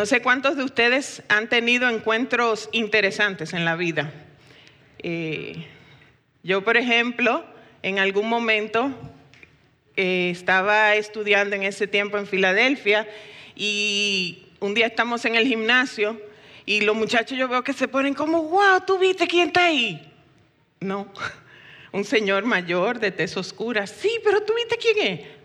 No sé cuántos de ustedes han tenido encuentros interesantes en la vida. Eh, yo, por ejemplo, en algún momento eh, estaba estudiando en ese tiempo en Filadelfia y un día estamos en el gimnasio y los muchachos yo veo que se ponen como, wow, ¿tú viste quién está ahí? No, un señor mayor de tez oscura. Sí, pero ¿tú viste quién es?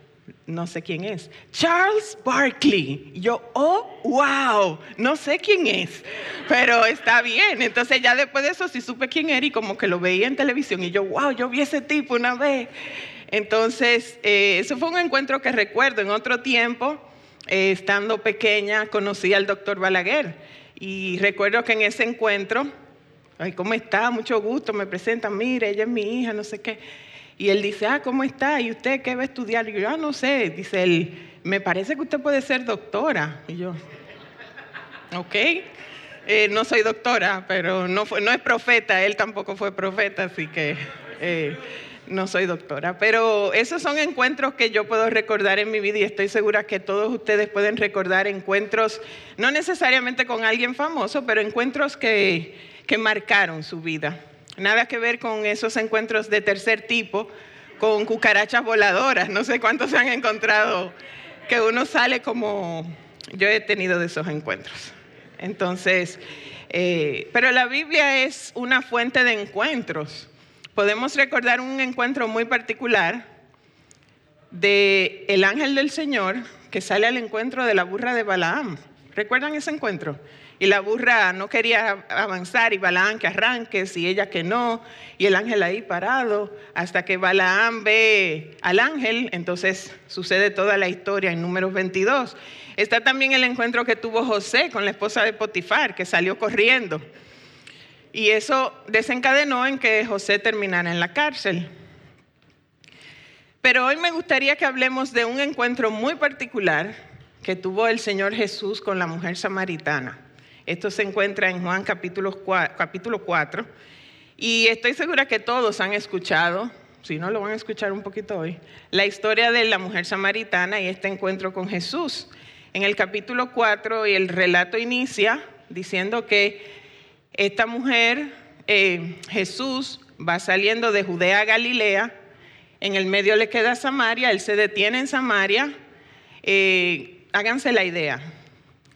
No sé quién es, Charles Barkley. yo, oh, wow, no sé quién es, pero está bien. Entonces ya después de eso sí supe quién era y como que lo veía en televisión y yo, wow, yo vi ese tipo una vez. Entonces, eh, eso fue un encuentro que recuerdo en otro tiempo, eh, estando pequeña, conocí al doctor Balaguer y recuerdo que en ese encuentro, ay, ¿cómo está? Mucho gusto, me presentan, mire, ella es mi hija, no sé qué. Y él dice, ah, ¿cómo está? ¿Y usted qué va a estudiar? Y yo, ah, no sé. Dice él, me parece que usted puede ser doctora. Y yo, ok. Eh, no soy doctora, pero no, fue, no es profeta, él tampoco fue profeta, así que eh, no soy doctora. Pero esos son encuentros que yo puedo recordar en mi vida y estoy segura que todos ustedes pueden recordar encuentros, no necesariamente con alguien famoso, pero encuentros que, que marcaron su vida. Nada que ver con esos encuentros de tercer tipo, con cucarachas voladoras. No sé cuántos se han encontrado que uno sale como... Yo he tenido de esos encuentros. Entonces, eh, pero la Biblia es una fuente de encuentros. Podemos recordar un encuentro muy particular de el ángel del Señor que sale al encuentro de la burra de Balaam. ¿Recuerdan ese encuentro? Y la burra no quería avanzar y Balaam que arranque, y ella que no, y el ángel ahí parado, hasta que Balaam ve al ángel, entonces sucede toda la historia en números 22. Está también el encuentro que tuvo José con la esposa de Potifar, que salió corriendo. Y eso desencadenó en que José terminara en la cárcel. Pero hoy me gustaría que hablemos de un encuentro muy particular que tuvo el Señor Jesús con la mujer samaritana. Esto se encuentra en Juan capítulo 4. Y estoy segura que todos han escuchado, si no lo van a escuchar un poquito hoy, la historia de la mujer samaritana y este encuentro con Jesús. En el capítulo 4 y el relato inicia diciendo que esta mujer, eh, Jesús, va saliendo de Judea a Galilea, en el medio le queda Samaria, él se detiene en Samaria. Eh, háganse la idea,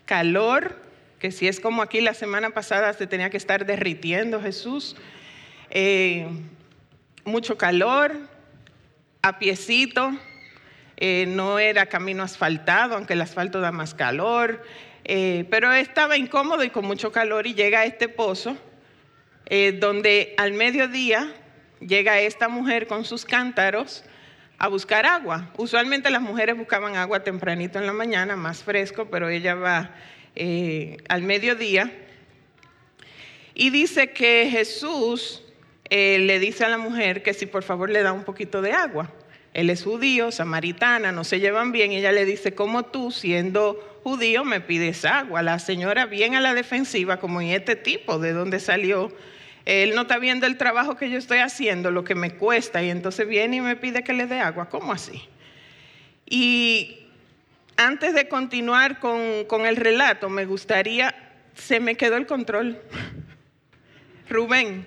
calor que si es como aquí la semana pasada se tenía que estar derritiendo Jesús, eh, mucho calor, a piecito, eh, no era camino asfaltado, aunque el asfalto da más calor, eh, pero estaba incómodo y con mucho calor y llega a este pozo, donde al mediodía llega esta mujer con sus cántaros a buscar agua. Usualmente las mujeres buscaban agua tempranito en la mañana, más fresco, pero ella va eh, al mediodía. Y dice que Jesús eh, le dice a la mujer que si por favor le da un poquito de agua. Él es judío, samaritana, no se llevan bien. Ella le dice, como tú, siendo judío, me pides agua. La señora bien a la defensiva, como en este tipo, ¿de dónde salió? Él no está viendo el trabajo que yo estoy haciendo, lo que me cuesta, y entonces viene y me pide que le dé agua. ¿Cómo así? Y antes de continuar con, el relato, me gustaría, se me quedó el control. Rubén,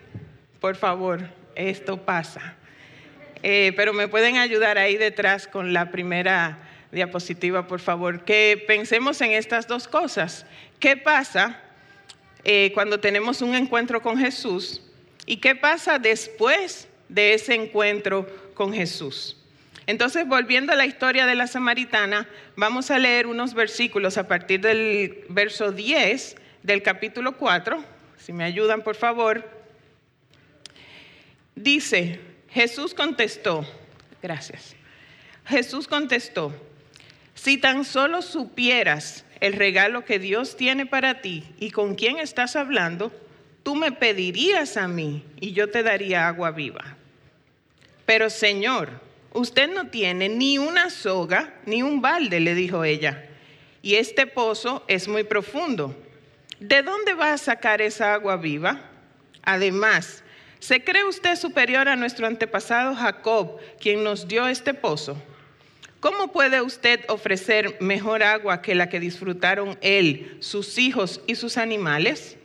por favor, esto pasa. Eh, pero me pueden ayudar ahí detrás con la primera diapositiva, por favor. Que pensemos en estas dos cosas. ¿Qué pasa eh, cuando tenemos un encuentro con Jesús? ¿Y qué pasa después de ese encuentro con Jesús? Entonces, volviendo a la historia de la samaritana, vamos a leer unos versículos a partir del verso 10 del capítulo 4, si me ayudan por favor. Dice, Jesús contestó, gracias, Jesús contestó, si tan solo supieras el regalo que Dios tiene para ti y con quién estás hablando, tú me pedirías a mí y yo te daría agua viva. Pero Señor, usted no tiene ni una soga ni un balde, le dijo ella, y este pozo es muy profundo. ¿De dónde va a sacar esa agua viva? Además, ¿se cree usted superior a nuestro antepasado Jacob, quien nos dio este pozo? ¿cómo puede usted ofrecer mejor agua que la que disfrutaron él, sus hijos y sus animales?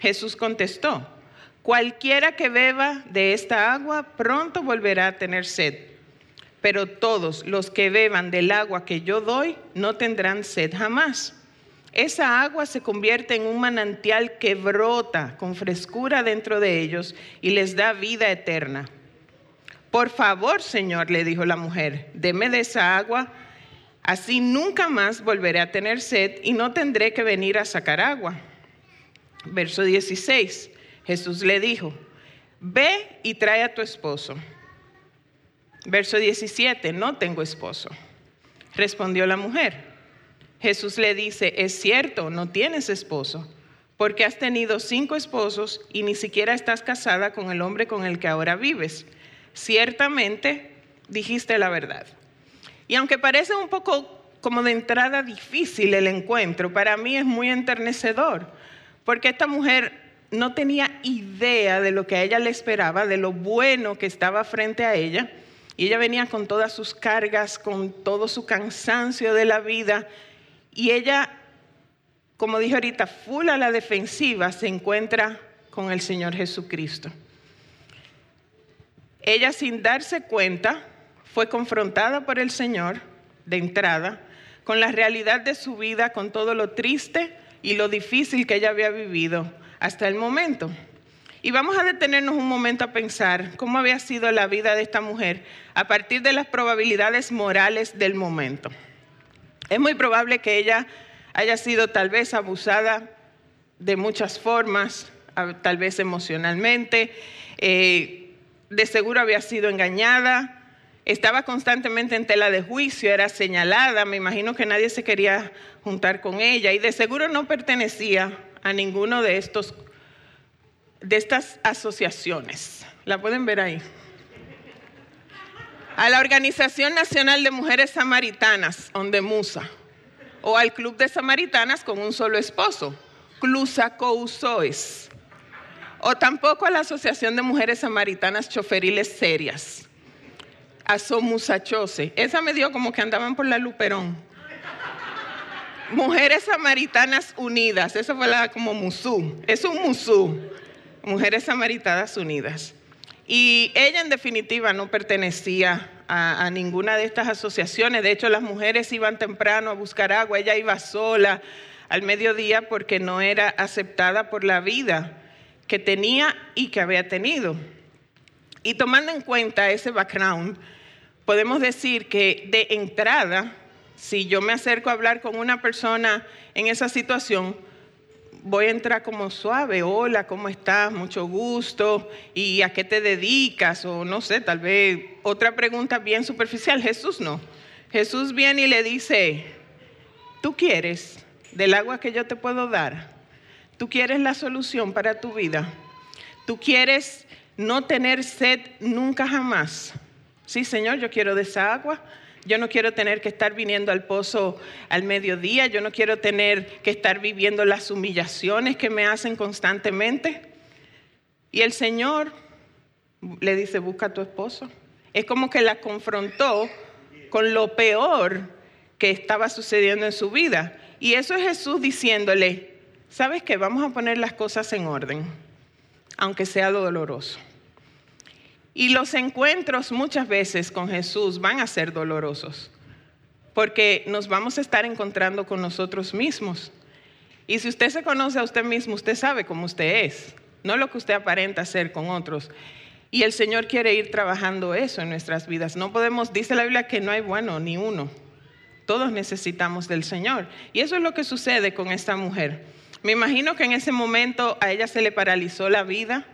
Jesús contestó, cualquiera que beba de esta agua pronto volverá a tener sed, pero todos los que beban del agua que yo doy no tendrán sed jamás. Esa agua se convierte en un manantial que brota con frescura dentro de ellos y les da vida eterna. Por favor, Señor, le dijo la mujer, deme de esa agua, así nunca más volveré a tener sed y no tendré que venir a sacar agua. Verso 16, Jesús le dijo, ve y trae a tu esposo. Verso 17, no tengo esposo. Respondió la mujer. Jesús le dice, es cierto, no tienes esposo, porque has tenido cinco esposos y ni siquiera estás casada con el hombre con el que ahora vives ciertamente dijiste la verdad. Y aunque parece un poco como de entrada difícil el encuentro, para mí es muy enternecedor, porque esta mujer no tenía idea de lo que a ella le esperaba, de lo bueno que estaba frente a ella, y ella venía con todas sus cargas, con todo su cansancio de la vida, y ella, como dije ahorita, full a la defensiva, se encuentra con el Señor Jesucristo. Ella sin darse cuenta fue confrontada por el Señor de entrada con la realidad de su vida, con todo lo triste y lo difícil que ella había vivido hasta el momento. Y vamos a detenernos un momento a pensar cómo había sido la vida de esta mujer a partir de las probabilidades morales del momento. Es muy probable que ella haya sido tal vez abusada de muchas formas, tal vez emocionalmente, eh, de seguro había sido engañada, estaba constantemente en tela de juicio, era señalada, me imagino que nadie se quería juntar con ella y de seguro no pertenecía a ninguno de estos de estas asociaciones. La pueden ver ahí. A la Organización Nacional de Mujeres Samaritanas, Musa, o al Club de Samaritanas con un solo esposo, Clusa Cousoes o tampoco a la Asociación de Mujeres Samaritanas Choferiles Serias, Asomusachose. Esa me dio como que andaban por la Luperón. Mujeres Samaritanas Unidas, eso fue la como musú, es un musú, Mujeres Samaritanas Unidas. Y ella en definitiva no pertenecía a, a, ninguna de estas asociaciones. De hecho, las mujeres iban temprano a buscar agua, ella iba sola al mediodía porque no era aceptada por la vida que tenía y que había tenido. Y tomando en cuenta ese background, podemos decir que de entrada, si yo me acerco a hablar con una persona en esa situación, voy a entrar como suave, hola, ¿cómo estás? Mucho gusto, ¿y a qué te dedicas? O no sé, tal vez otra pregunta bien superficial. Jesús no. Jesús viene y le dice, ¿tú quieres del agua que yo te puedo dar? Tú quieres la solución para tu vida. Tú quieres no tener sed nunca jamás. Sí, Señor, yo quiero de esa agua. Yo no quiero tener que estar viniendo al pozo al mediodía. Yo no quiero tener que estar viviendo las humillaciones que me hacen constantemente. Y el Señor le dice, busca a tu esposo. Es como que la confrontó con lo peor que estaba sucediendo en su vida. Y eso es Jesús diciéndole, ¿Sabes qué? Vamos a poner las cosas en orden, aunque sea doloroso. Y los encuentros muchas veces con Jesús van a ser dolorosos, porque nos vamos a estar encontrando con nosotros mismos. Y si usted se conoce a usted mismo, usted sabe cómo usted es, no lo que usted aparenta ser con otros. Y el Señor quiere ir trabajando eso en nuestras vidas. No podemos, dice la Biblia que no hay bueno ni uno. Todos necesitamos del Señor. Y eso es lo que sucede con esta mujer. Me imagino que en ese momento a ella se le paralizó la vida,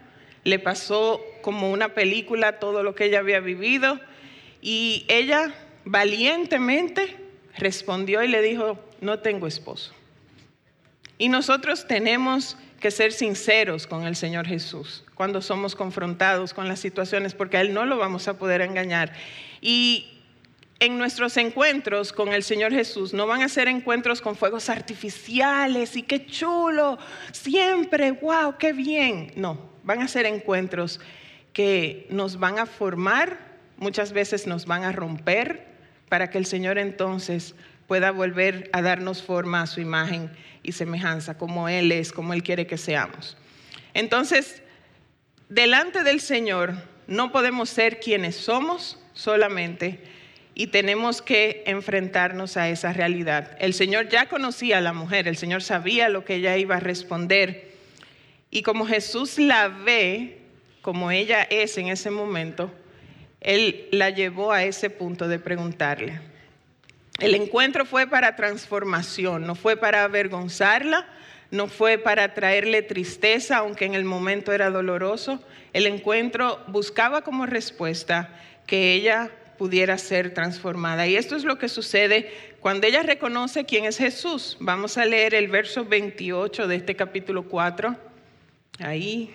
le pasó como una película todo lo que ella había vivido y ella valientemente respondió y le dijo, no tengo esposo. Y nosotros tenemos que ser sinceros con el Señor Jesús cuando somos confrontados con las situaciones, porque a Él no lo vamos a poder engañar. Y en nuestros encuentros con el Señor Jesús no van a ser encuentros con fuegos artificiales y qué chulo, siempre, wow, qué bien. No, van a ser encuentros que nos van a formar, muchas veces nos van a romper, para que el Señor entonces pueda volver a darnos forma a su imagen y semejanza, como Él es, como Él quiere que seamos. Entonces, delante del Señor no podemos ser quienes somos solamente y tenemos que enfrentarnos a esa realidad. El Señor ya conocía a la mujer, el Señor sabía lo que ella iba a responder y como Jesús la ve como ella es en ese momento, Él la llevó a ese punto de preguntarle. El encuentro fue para transformación, no fue para avergonzarla, no fue para traerle tristeza, aunque en el momento era doloroso. El encuentro buscaba como respuesta que ella pudiera ser transformada. Y esto es lo que sucede cuando ella reconoce quién es Jesús. Vamos a leer el verso 28 de este capítulo 4. Ahí.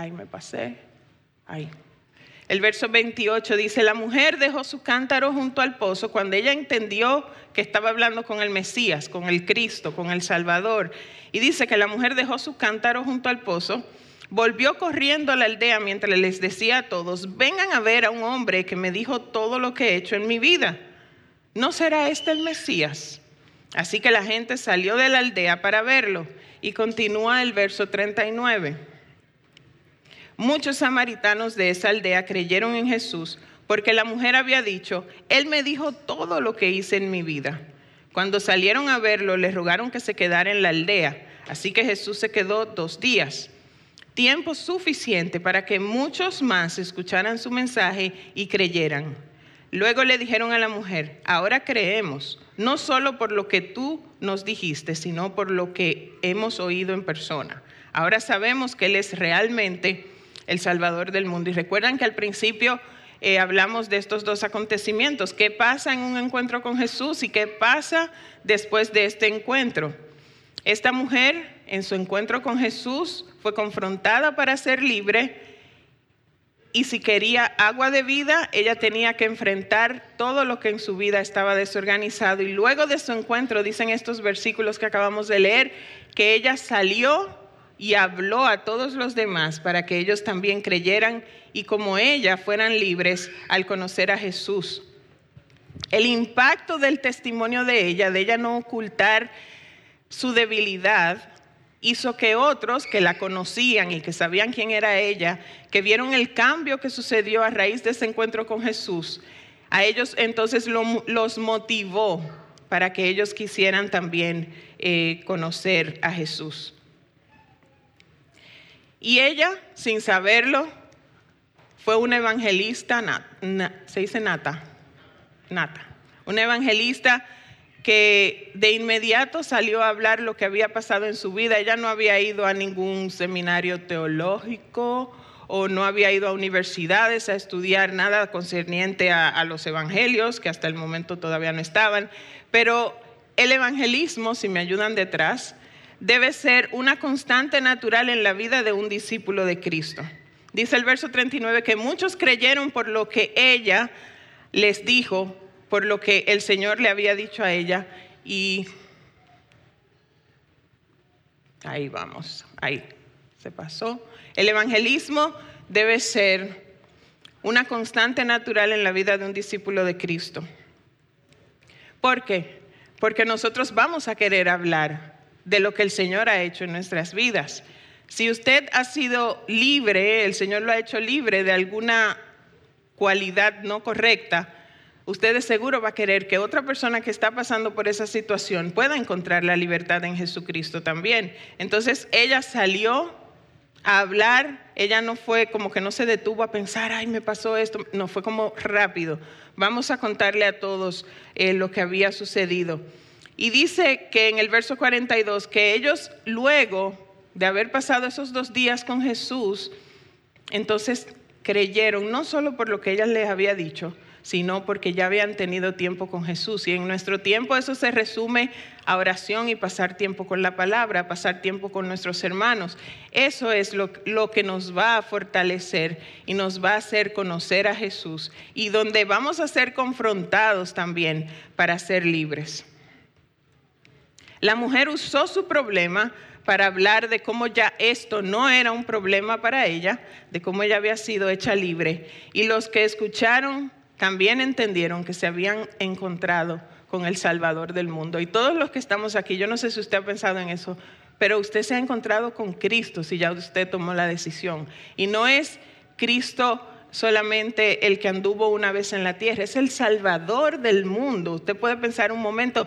Ahí me pasé. Ahí. El verso 28 dice, la mujer dejó su cántaro junto al pozo cuando ella entendió que estaba hablando con el Mesías, con el Cristo, con el Salvador. Y dice que la mujer dejó su cántaro junto al pozo, volvió corriendo a la aldea mientras les decía a todos, vengan a ver a un hombre que me dijo todo lo que he hecho en mi vida. ¿No será este el Mesías? Así que la gente salió de la aldea para verlo. Y continúa el verso 39. Muchos samaritanos de esa aldea creyeron en Jesús porque la mujer había dicho, Él me dijo todo lo que hice en mi vida. Cuando salieron a verlo, le rogaron que se quedara en la aldea, así que Jesús se quedó dos días, tiempo suficiente para que muchos más escucharan su mensaje y creyeran. Luego le dijeron a la mujer, ahora creemos, no solo por lo que tú nos dijiste, sino por lo que hemos oído en persona. Ahora sabemos que Él es realmente el Salvador del mundo. Y recuerdan que al principio eh, hablamos de estos dos acontecimientos. ¿Qué pasa en un encuentro con Jesús y qué pasa después de este encuentro? Esta mujer en su encuentro con Jesús fue confrontada para ser libre y si quería agua de vida, ella tenía que enfrentar todo lo que en su vida estaba desorganizado. Y luego de su encuentro, dicen estos versículos que acabamos de leer, que ella salió y habló a todos los demás para que ellos también creyeran y como ella fueran libres al conocer a Jesús. El impacto del testimonio de ella, de ella no ocultar su debilidad, hizo que otros que la conocían y que sabían quién era ella, que vieron el cambio que sucedió a raíz de ese encuentro con Jesús, a ellos entonces los motivó para que ellos quisieran también eh, conocer a Jesús. Y ella, sin saberlo, fue una evangelista, se dice nata, nata, una evangelista que de inmediato salió a hablar lo que había pasado en su vida. Ella no había ido a ningún seminario teológico o no había ido a universidades a estudiar nada concerniente a, a los evangelios, que hasta el momento todavía no estaban. Pero el evangelismo, si me ayudan detrás, debe ser una constante natural en la vida de un discípulo de Cristo. Dice el verso 39 que muchos creyeron por lo que ella les dijo, por lo que el Señor le había dicho a ella y ahí vamos, ahí se pasó. El evangelismo debe ser una constante natural en la vida de un discípulo de Cristo. ¿Por qué? Porque nosotros vamos a querer hablar de lo que el Señor ha hecho en nuestras vidas. Si usted ha sido libre, el Señor lo ha hecho libre de alguna cualidad no correcta, usted de seguro va a querer que otra persona que está pasando por esa situación pueda encontrar la libertad en Jesucristo también. Entonces ella salió a hablar, ella no fue como que no se detuvo a pensar, ay, me pasó esto, no fue como rápido. Vamos a contarle a todos eh, lo que había sucedido. Y dice que en el verso 42 que ellos luego de haber pasado esos dos días con Jesús, entonces creyeron no solo por lo que ella les había dicho, sino porque ya habían tenido tiempo con Jesús. Y en nuestro tiempo eso se resume a oración y pasar tiempo con la palabra, pasar tiempo con nuestros hermanos. Eso es lo, lo, que nos va a fortalecer y nos va a hacer conocer a Jesús y donde vamos a ser confrontados también para ser libres. La mujer usó su problema para hablar de cómo ya esto no era un problema para ella, de cómo ella había sido hecha libre. Y los que escucharon también entendieron que se habían encontrado con el Salvador del mundo. Y todos los que estamos aquí, yo no sé si usted ha pensado en eso, pero usted se ha encontrado con Cristo si ya usted tomó la decisión. Y no es Cristo solamente el que anduvo una vez en la tierra, es el Salvador del mundo. Usted puede pensar un momento,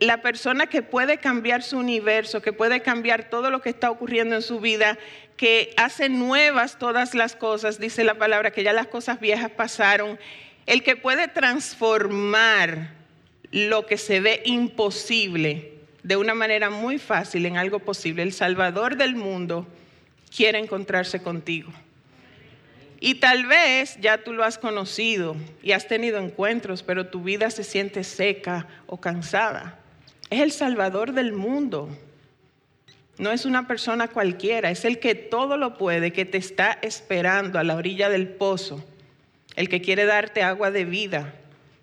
la persona que puede cambiar su universo, que puede cambiar todo lo que está ocurriendo en su vida, que hace nuevas todas las cosas, dice la palabra, que ya las cosas viejas pasaron, el que puede transformar lo que se ve imposible de una manera muy fácil en algo posible, el Salvador del mundo quiere encontrarse contigo. Y tal vez ya tú lo has conocido y has tenido encuentros, pero tu vida se siente seca o cansada. Es el Salvador del mundo. No es una persona cualquiera, es el que todo lo puede, que te está esperando a la orilla del pozo, el que quiere darte agua de vida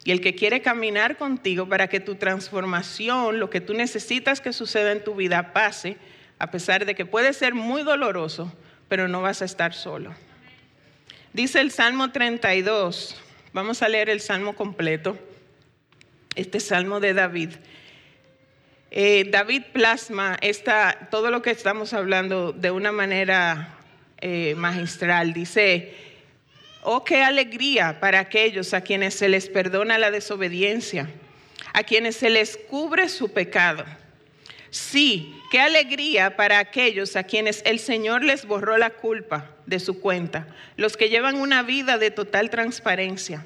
y el que quiere caminar contigo para que tu transformación, lo que tú necesitas que suceda en tu vida, pase, a pesar de que puede ser muy doloroso, pero no vas a estar solo. Dice el Salmo 32, vamos a leer el Salmo completo, este Salmo de David. Eh, David plasma esta, todo lo que estamos hablando de una manera eh, magistral. Dice, oh, qué alegría para aquellos a quienes se les perdona la desobediencia, a quienes se les cubre su pecado. Sí, qué alegría para aquellos a quienes el Señor les borró la culpa de su cuenta, los que llevan una vida de total transparencia.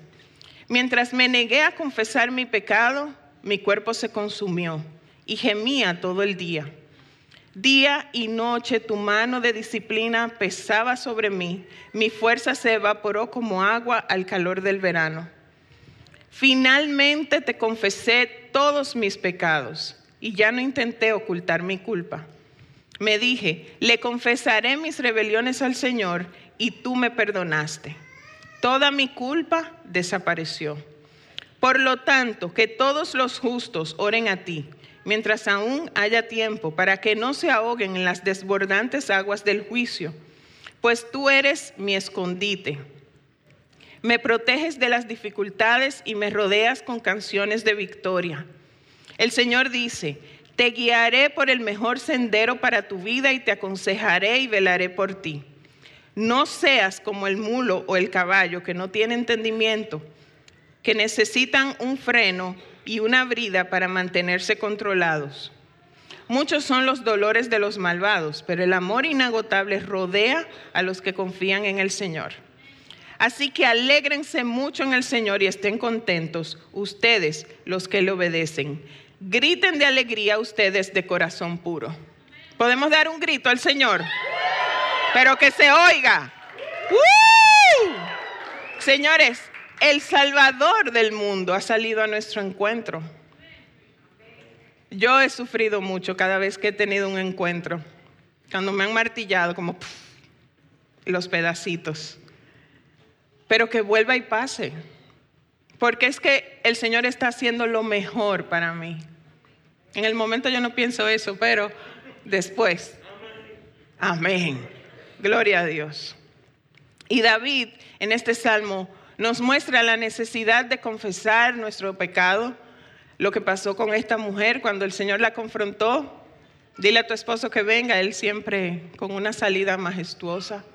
Mientras me negué a confesar mi pecado, mi cuerpo se consumió y gemía todo el día. Día y noche tu mano de disciplina pesaba sobre mí, mi fuerza se evaporó como agua al calor del verano. Finalmente te confesé todos mis pecados y ya no intenté ocultar mi culpa. Me dije, le confesaré mis rebeliones al Señor y tú me perdonaste. Toda mi culpa desapareció. Por lo tanto, que todos los justos oren a ti, mientras aún haya tiempo, para que no se ahoguen en las desbordantes aguas del juicio, pues tú eres mi escondite. Me proteges de las dificultades y me rodeas con canciones de victoria. El Señor dice, te guiaré por el mejor sendero para tu vida y te aconsejaré y velaré por ti. No seas como el mulo o el caballo que no tiene entendimiento, que necesitan un freno y una brida para mantenerse controlados. Muchos son los dolores de los malvados, pero el amor inagotable rodea a los que confían en el Señor. Así que alégrense mucho en el Señor y estén contentos, ustedes los que le obedecen Griten de alegría ustedes de corazón puro. Podemos dar un grito al Señor, pero que se oiga. Señores, el Salvador del mundo ha salido a nuestro encuentro. Yo he sufrido mucho cada vez que he tenido un encuentro, cuando me han martillado como los pedacitos. Pero que vuelva y pase. Porque es que el Señor está haciendo lo mejor para mí. En el momento yo no pienso eso, pero después. Amén. Gloria a Dios. Y David en este salmo nos muestra la necesidad de confesar nuestro pecado, lo que pasó con esta mujer cuando el Señor la confrontó. Dile a tu esposo que venga, él siempre con una salida majestuosa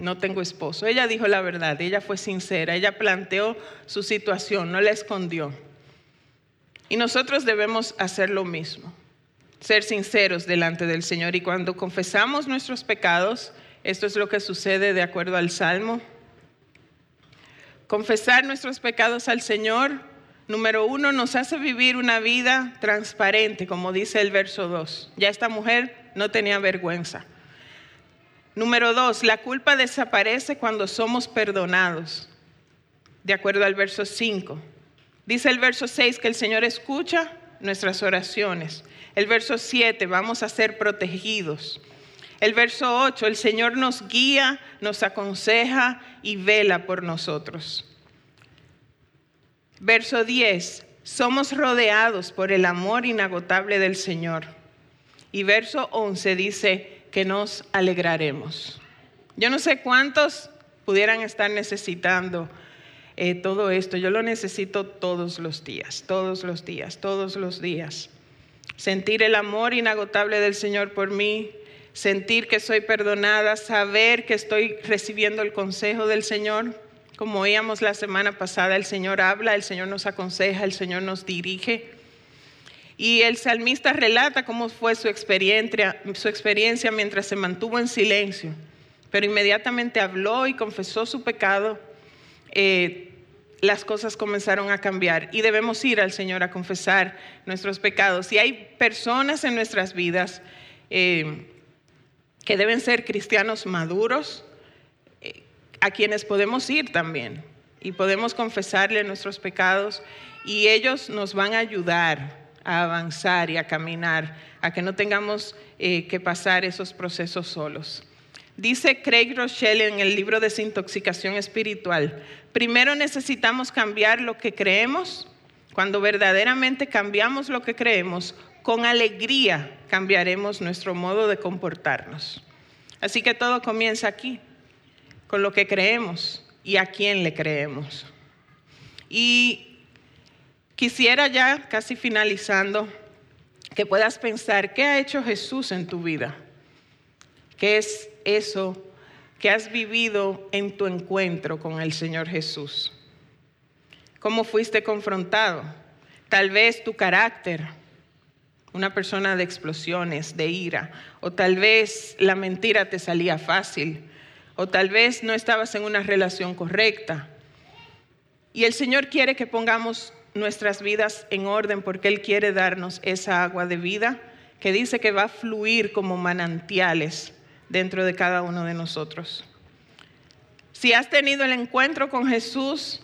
no tengo esposo. Ella dijo la verdad, ella fue sincera, ella planteó su situación, no la escondió. Y nosotros debemos hacer lo mismo, ser sinceros delante del Señor. Y cuando confesamos nuestros pecados, esto es lo que sucede de acuerdo al Salmo. Confesar nuestros pecados al Señor, número uno, nos hace vivir una vida transparente, como dice el verso 2. Ya esta mujer no tenía vergüenza. Número dos, la culpa desaparece cuando somos perdonados, de acuerdo al verso 5. Dice el verso 6 que el Señor escucha nuestras oraciones. El verso 7, vamos a ser protegidos. El verso 8, el Señor nos guía, nos aconseja y vela por nosotros. Verso 10, somos rodeados por el amor inagotable del Señor. Y verso 11 dice, que nos alegraremos. Yo no sé cuántos pudieran estar necesitando eh, todo esto. Yo lo necesito todos los días, todos los días, todos los días. Sentir el amor inagotable del Señor por mí, sentir que soy perdonada, saber que estoy recibiendo el consejo del Señor. Como oíamos la semana pasada, el Señor habla, el Señor nos aconseja, el Señor nos dirige. Y el salmista relata cómo fue su experiencia, su experiencia mientras se mantuvo en silencio, pero inmediatamente habló y confesó su pecado. Eh, las cosas comenzaron a cambiar y debemos ir al Señor a confesar nuestros pecados. Y hay personas en nuestras vidas eh, que deben ser cristianos maduros, eh, a quienes podemos ir también y podemos confesarle nuestros pecados y ellos nos van a ayudar a avanzar y a caminar, a que no tengamos eh, que pasar esos procesos solos. Dice Craig Rochelle en el libro Desintoxicación Espiritual, primero necesitamos cambiar lo que creemos. Cuando verdaderamente cambiamos lo que creemos, con alegría cambiaremos nuestro modo de comportarnos. Así que todo comienza aquí, con lo que creemos y a quién le creemos. Y quisiera ya, casi finalizando, que puedas pensar, ¿qué ha hecho Jesús en tu vida? ¿Qué es eso que has vivido en tu encuentro con el Señor Jesús? ¿Cómo fuiste confrontado? Tal vez tu carácter, una persona de explosiones, de ira, o tal vez la mentira te salía fácil, o tal vez no estabas en una relación correcta. Y el Señor quiere que pongamos nuestras vidas en orden porque Él quiere darnos esa agua de vida que dice que va a fluir como manantiales dentro de cada uno de nosotros. Si has tenido el encuentro con Jesús,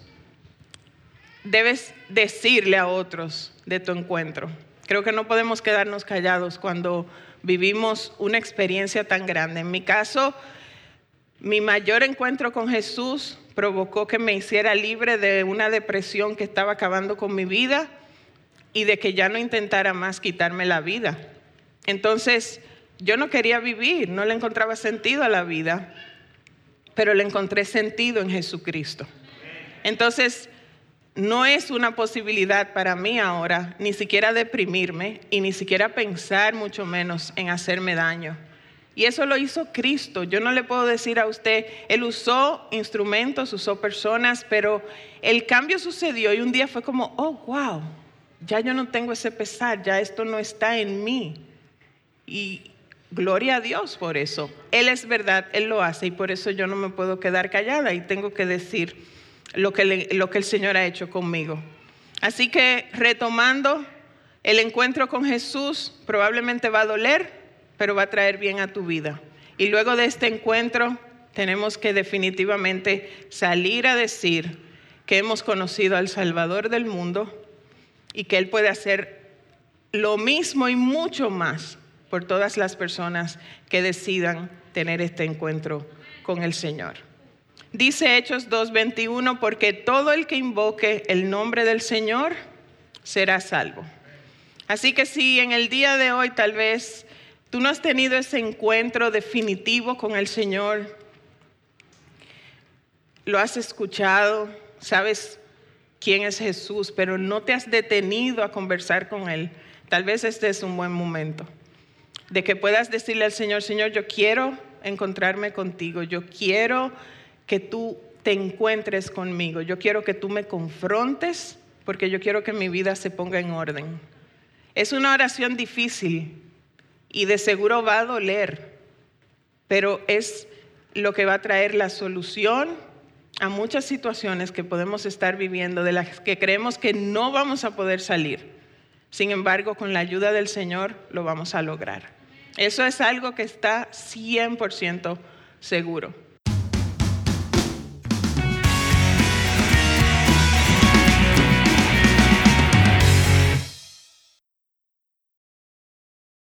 debes decirle a otros de tu encuentro. Creo que no podemos quedarnos callados cuando vivimos una experiencia tan grande. En mi caso, mi mayor encuentro con Jesús provocó que me hiciera libre de una depresión que estaba acabando con mi vida y de que ya no intentara más quitarme la vida. Entonces, yo no quería vivir, no le encontraba sentido a la vida, pero le encontré sentido en Jesucristo. Entonces, no es una posibilidad para mí ahora ni siquiera deprimirme y ni siquiera pensar mucho menos en hacerme daño. Y eso lo hizo Cristo. Yo no le puedo decir a usted, Él usó instrumentos, usó personas, pero el cambio sucedió y un día fue como, oh, wow, ya yo no tengo ese pesar, ya esto no está en mí. Y gloria a Dios por eso. Él es verdad, Él lo hace y por eso yo no me puedo quedar callada y tengo que decir lo que, lo que el Señor ha hecho conmigo. Así que retomando, el encuentro con Jesús probablemente va a doler, pero va a traer bien a tu vida. Y luego de este encuentro tenemos que definitivamente salir a decir que hemos conocido al Salvador del mundo y que Él puede hacer lo mismo y mucho más por todas las personas que decidan tener este encuentro con el Señor. Dice Hechos 2.21, porque todo el que invoque el nombre del Señor será salvo. Así que si en el día de hoy tal vez Tú no has tenido ese encuentro definitivo con el Señor. Lo has escuchado, sabes quién es Jesús, pero no te has detenido a conversar con Él. Tal vez este es un buen momento de que puedas decirle al Señor, Señor, yo quiero encontrarme contigo, yo quiero que tú te encuentres conmigo, yo quiero que tú me confrontes porque yo quiero que mi vida se ponga en orden. Es una oración difícil, y de seguro va a doler, pero es lo que va a traer la solución a muchas situaciones que podemos estar viviendo, de las que creemos que no vamos a poder salir. Sin embargo, con la ayuda del Señor lo vamos a lograr. Eso es algo que está 100% seguro.